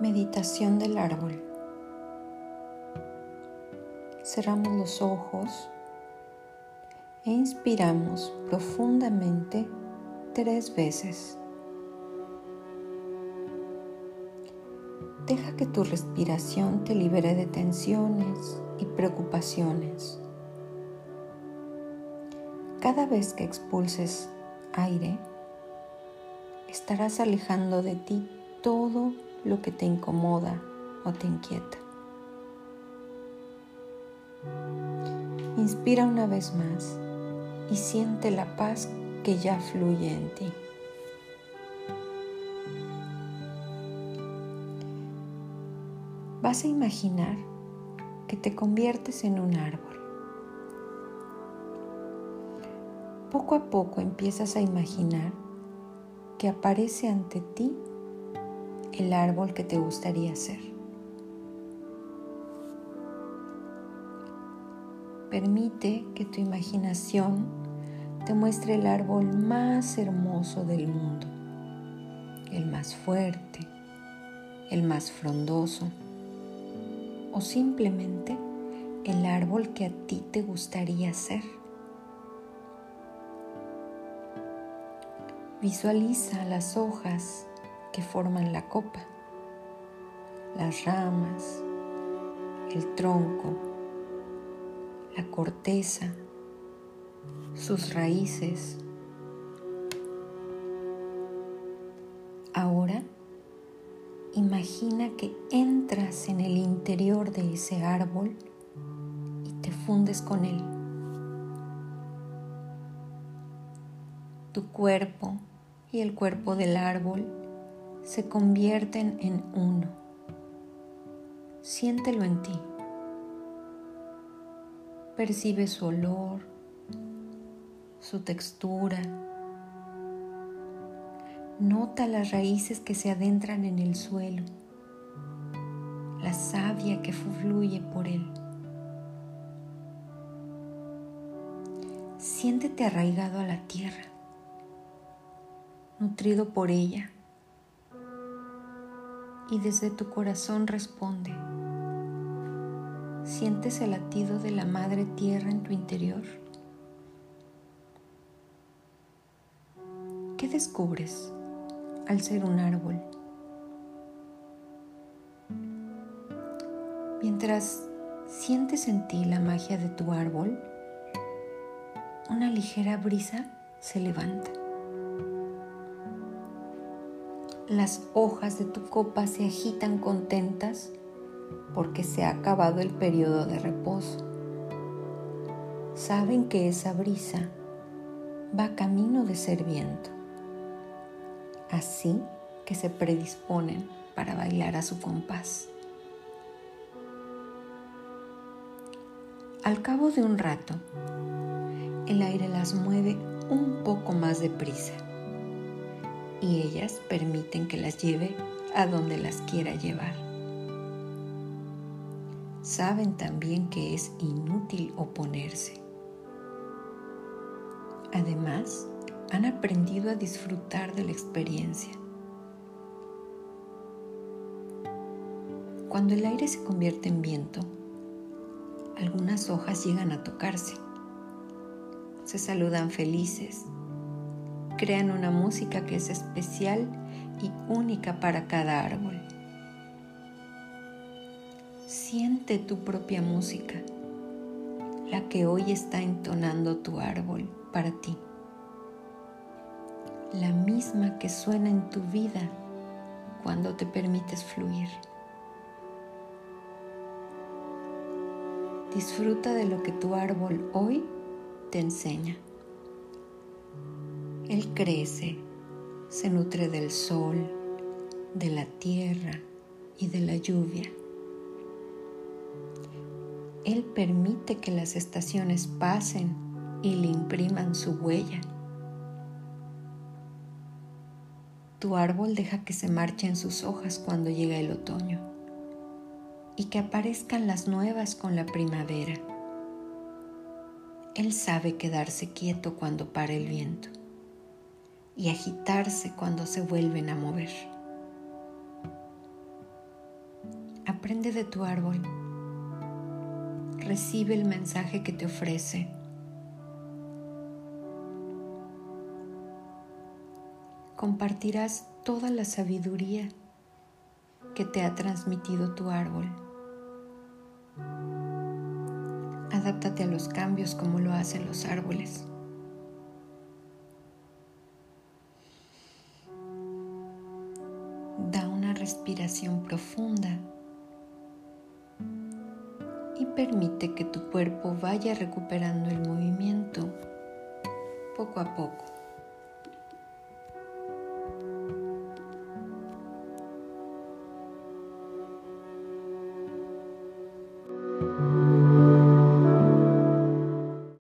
Meditación del árbol. Cerramos los ojos e inspiramos profundamente tres veces. Deja que tu respiración te libere de tensiones y preocupaciones. Cada vez que expulses aire, estarás alejando de ti todo lo que te incomoda o te inquieta. Inspira una vez más y siente la paz que ya fluye en ti. Vas a imaginar que te conviertes en un árbol. Poco a poco empiezas a imaginar que aparece ante ti el árbol que te gustaría ser. Permite que tu imaginación te muestre el árbol más hermoso del mundo, el más fuerte, el más frondoso o simplemente el árbol que a ti te gustaría ser. Visualiza las hojas que forman la copa, las ramas, el tronco, la corteza, sus raíces. Ahora imagina que entras en el interior de ese árbol y te fundes con él. Tu cuerpo y el cuerpo del árbol se convierten en uno. Siéntelo en ti. Percibe su olor, su textura. Nota las raíces que se adentran en el suelo, la savia que fluye por él. Siéntete arraigado a la tierra, nutrido por ella y desde tu corazón responde. ¿Sientes el latido de la Madre Tierra en tu interior? ¿Qué descubres al ser un árbol? Mientras sientes en ti la magia de tu árbol, una ligera brisa se levanta las hojas de tu copa se agitan contentas porque se ha acabado el periodo de reposo. Saben que esa brisa va camino de ser viento, así que se predisponen para bailar a su compás. Al cabo de un rato, el aire las mueve un poco más deprisa y ellas permiten que las lleve a donde las quiera llevar. Saben también que es inútil oponerse. Además, han aprendido a disfrutar de la experiencia. Cuando el aire se convierte en viento, algunas hojas llegan a tocarse. Se saludan felices crean una música que es especial y única para cada árbol. Siente tu propia música, la que hoy está entonando tu árbol para ti, la misma que suena en tu vida cuando te permites fluir. Disfruta de lo que tu árbol hoy te enseña. Él crece, se nutre del sol, de la tierra y de la lluvia. Él permite que las estaciones pasen y le impriman su huella. Tu árbol deja que se marchen sus hojas cuando llega el otoño y que aparezcan las nuevas con la primavera. Él sabe quedarse quieto cuando para el viento y agitarse cuando se vuelven a mover. Aprende de tu árbol. Recibe el mensaje que te ofrece. Compartirás toda la sabiduría que te ha transmitido tu árbol. Adáptate a los cambios como lo hacen los árboles. Respiración profunda y permite que tu cuerpo vaya recuperando el movimiento poco a poco.